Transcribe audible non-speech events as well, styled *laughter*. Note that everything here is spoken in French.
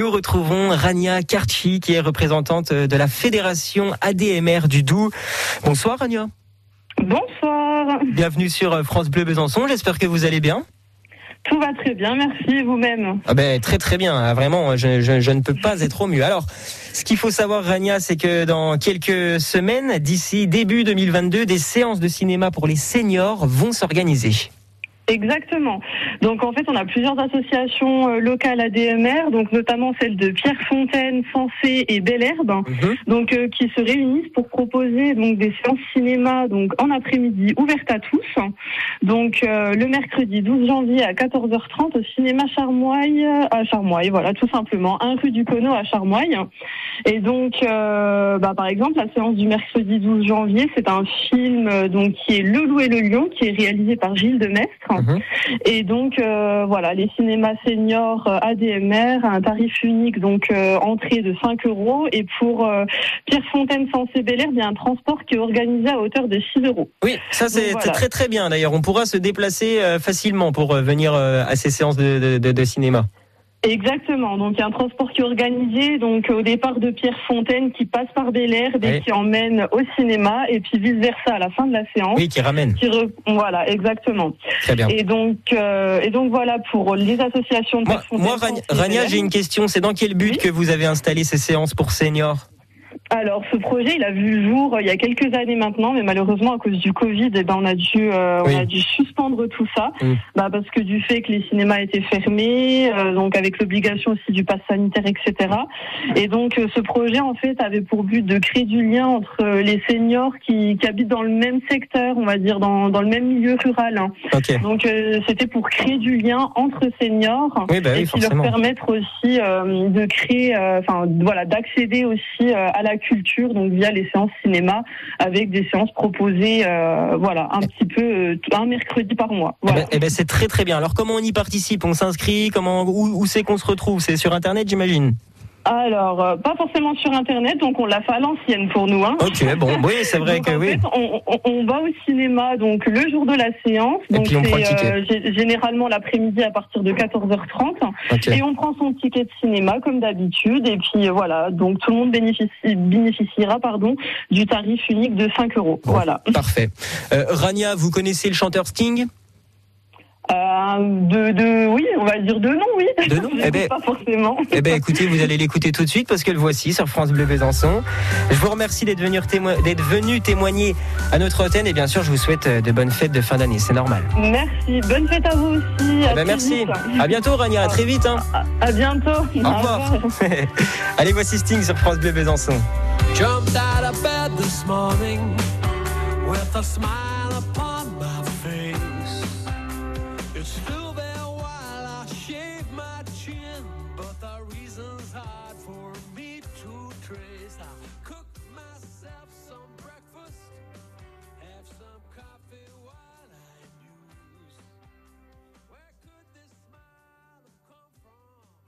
nous retrouvons Rania Karchi, qui est représentante de la fédération ADMR du Doubs. Bonsoir Rania. Bonsoir. Bienvenue sur France Bleu Besançon. J'espère que vous allez bien. Tout va très bien, merci vous-même. Ah ben très très bien, ah, vraiment, je, je, ne peux pas être au mieux. Alors, ce qu'il faut savoir, Rania, c'est que dans quelques semaines, d'ici début 2022, des séances de cinéma pour les seniors vont s'organiser. Exactement. Donc en fait, on a plusieurs associations euh, locales ADMR, donc notamment celle de Pierrefontaine, Sensé et Belherbe, mhm. donc euh, qui se réunissent pour proposer donc des séances cinéma donc en après-midi ouvertes à tous. Donc euh, le mercredi 12 janvier à 14h30 au cinéma Charmoille à Charmoille, voilà tout simplement, un rue du Cono à Charmoille. Et donc bah, par exemple, la séance du mercredi 12 janvier, c'est un film donc qui est Le Loup et le Lion qui est réalisé par Gilles Demestre. Mhm. Et donc euh, voilà, les cinémas seniors euh, ADMR, un tarif unique, donc euh, entrée de 5 euros. Et pour Pierrefontaine Sensé Bel il y a un transport qui est organisé à hauteur de 6 euros. Oui, ça c'est très très bien. D'ailleurs, on pourra se déplacer facilement pour venir à ces séances de cinéma. Exactement. Donc il y a un transport qui est organisé donc au départ de Pierre Fontaine qui passe par Bel-Air et qui emmène au cinéma et puis vice versa à la fin de la séance. Oui, qui ramène. Voilà, exactement. Très bien. Et donc euh, et donc voilà pour les associations de Moi, moi Rania, j'ai une question. C'est dans quel but que vous avez installé ces séances pour seniors? Alors, ce projet, il a vu le jour euh, il y a quelques années maintenant, mais malheureusement, à cause du Covid, eh ben, on a dû, euh, on a dû suspendre tout ça, mm. bah, parce que du fait que les cinémas étaient fermés, euh, donc avec l'obligation aussi du pass sanitaire, etc. Et donc, ce projet, en fait, avait pour but de créer du lien entre les seniors qui, qui habitent dans le même secteur, on va dire, dans, dans le même milieu rural. Hein. Donc, c'était pour créer du lien entre seniors bah et puis leur permettre aussi de créer, enfin, voilà, d'accéder aussi à la culture, donc via les séances cinéma, avec des séances proposées, euh, voilà, un petit peu euh, un mercredi par mois. Eh ben, eh ben, c'est très très bien. Alors comment on y participe? On s'inscrit? Comment où c'est qu'on se retrouve? C'est sur internet, j'imagine? Alors, euh, pas forcément sur Internet, donc on l'a fait à l'ancienne pour nous. Hein. Ok, bon, oui, c'est vrai que oui. on, va au cinéma donc le jour de la séance, donc c'est euh, généralement l'après-midi à partir de 14h30, et on prend son ticket de cinéma comme d'habitude, et puis euh, voilà, donc tout le monde bénéficiera pardon du tarif unique de 5 euros. voilà. Parfait. Rania, vous connaissez le chanteur Sting? De, de, oui, on va dire de non, oui. De non *laughs* eh ben, Pas forcément. Eh ben, écoutez, vous allez l'écouter tout de suite parce que le voici sur France Bleu Besançon. Je vous remercie d'être venu, d'être venu témoigner à notre antenne et bien sûr, je vous souhaite euh, de bonnes fêtes de fin d'année. C'est normal. Merci. Bonne fête à vous aussi. Eh ben, merci. À bientôt, Rania. À très vite. Hein. À, bientôt. Au revoir. *laughs* allez, voici Sting sur France Bleu Besançon. Jumped out of bed this morning with a smile for me to trace. I'll